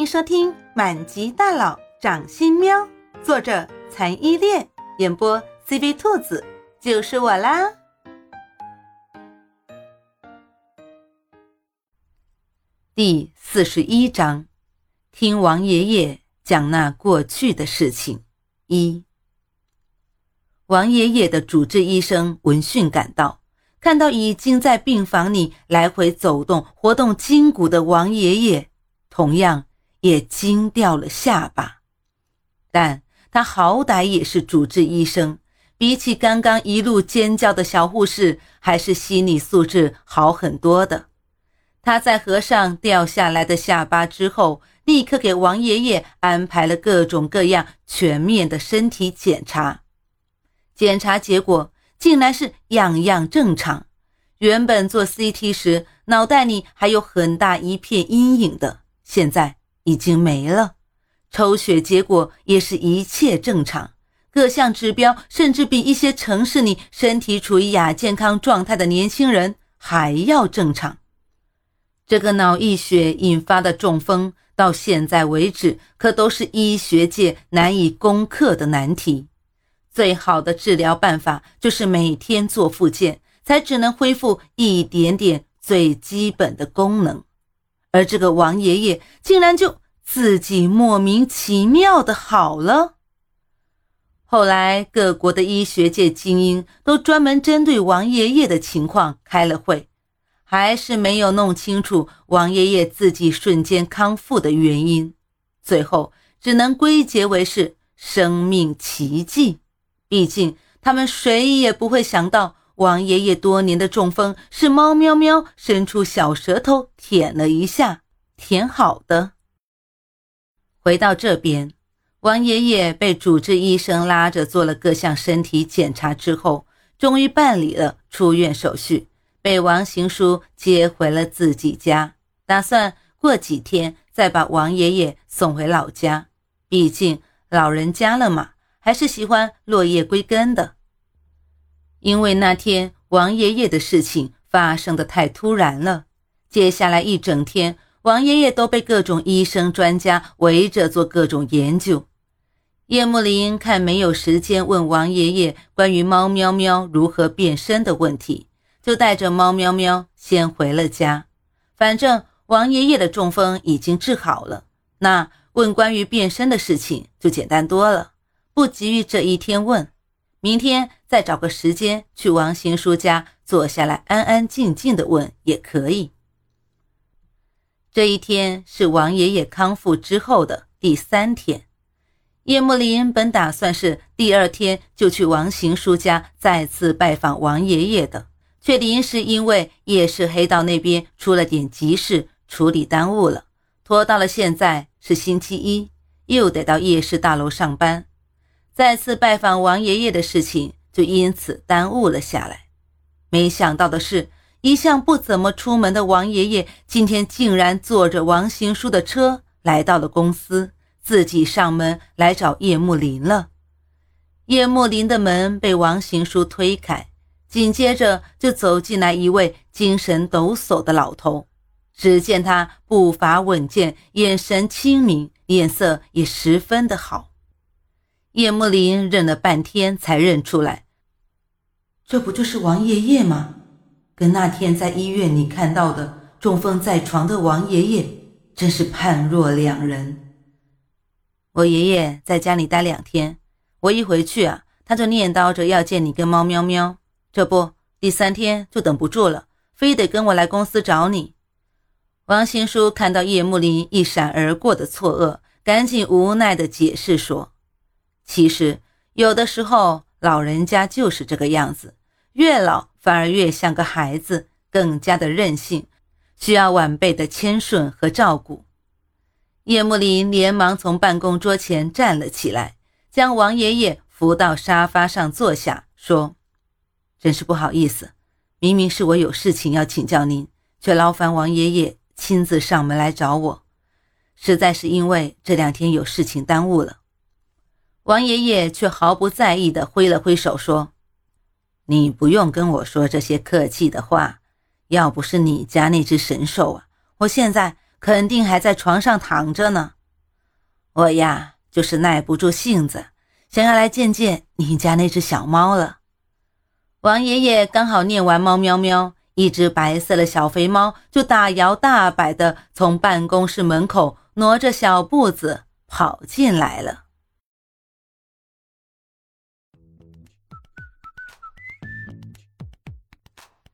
迎收听《满级大佬掌心喵》，作者残依恋，演播 CV 兔子，就是我啦。第四十一章，听王爷爷讲那过去的事情。一，王爷爷的主治医生闻讯赶到，看到已经在病房里来回走动、活动筋骨的王爷爷，同样。也惊掉了下巴，但他好歹也是主治医生，比起刚刚一路尖叫的小护士，还是心理素质好很多的。他在合上掉下来的下巴之后，立刻给王爷爷安排了各种各样全面的身体检查。检查结果竟然是样样正常，原本做 CT 时脑袋里还有很大一片阴影的，现在。已经没了，抽血结果也是一切正常，各项指标甚至比一些城市里身体处于亚健康状态的年轻人还要正常。这个脑溢血引发的中风，到现在为止可都是医学界难以攻克的难题。最好的治疗办法就是每天做复健，才只能恢复一点点最基本的功能。而这个王爷爷竟然就自己莫名其妙的好了。后来，各国的医学界精英都专门针对王爷爷的情况开了会，还是没有弄清楚王爷爷自己瞬间康复的原因，最后只能归结为是生命奇迹。毕竟，他们谁也不会想到。王爷爷多年的中风是猫喵喵伸出小舌头舔了一下，舔好的。回到这边，王爷爷被主治医生拉着做了各项身体检查之后，终于办理了出院手续，被王行书接回了自己家，打算过几天再把王爷爷送回老家。毕竟老人家了嘛，还是喜欢落叶归根的。因为那天王爷爷的事情发生的太突然了，接下来一整天，王爷爷都被各种医生专家围着做各种研究。叶慕林看没有时间问王爷爷关于猫喵喵如何变身的问题，就带着猫喵喵先回了家。反正王爷爷的中风已经治好了，那问关于变身的事情就简单多了，不急于这一天问。明天再找个时间去王行书家坐下来，安安静静的问也可以。这一天是王爷爷康复之后的第三天，叶慕林本打算是第二天就去王行书家再次拜访王爷爷的，却临时因为夜市黑道那边出了点急事，处理耽误了，拖到了现在是星期一，又得到夜市大楼上班。再次拜访王爷爷的事情就因此耽误了下来。没想到的是，一向不怎么出门的王爷爷今天竟然坐着王行书的车来到了公司，自己上门来找叶慕林了。叶慕林的门被王行书推开，紧接着就走进来一位精神抖擞的老头。只见他步伐稳健，眼神清明，脸色也十分的好。叶慕林认了半天才认出来，这不就是王爷爷吗？跟那天在医院里看到的中风在床的王爷爷真是判若两人。我爷爷在家里待两天，我一回去啊，他就念叨着要见你跟猫喵喵。这不，第三天就等不住了，非得跟我来公司找你。王新书看到叶幕林一闪而过的错愕，赶紧无奈的解释说。其实，有的时候老人家就是这个样子，越老反而越像个孩子，更加的任性，需要晚辈的谦顺和照顾。叶慕林连忙从办公桌前站了起来，将王爷爷扶到沙发上坐下，说：“真是不好意思，明明是我有事情要请教您，却劳烦王爷爷亲自上门来找我，实在是因为这两天有事情耽误了。”王爷爷却毫不在意地挥了挥手，说：“你不用跟我说这些客气的话。要不是你家那只神兽啊，我现在肯定还在床上躺着呢。我呀，就是耐不住性子，想要来见见你家那只小猫了。王爷爷刚好念完猫喵喵，一只白色的小肥猫就大摇大摆的从办公室门口挪着小步子跑进来了。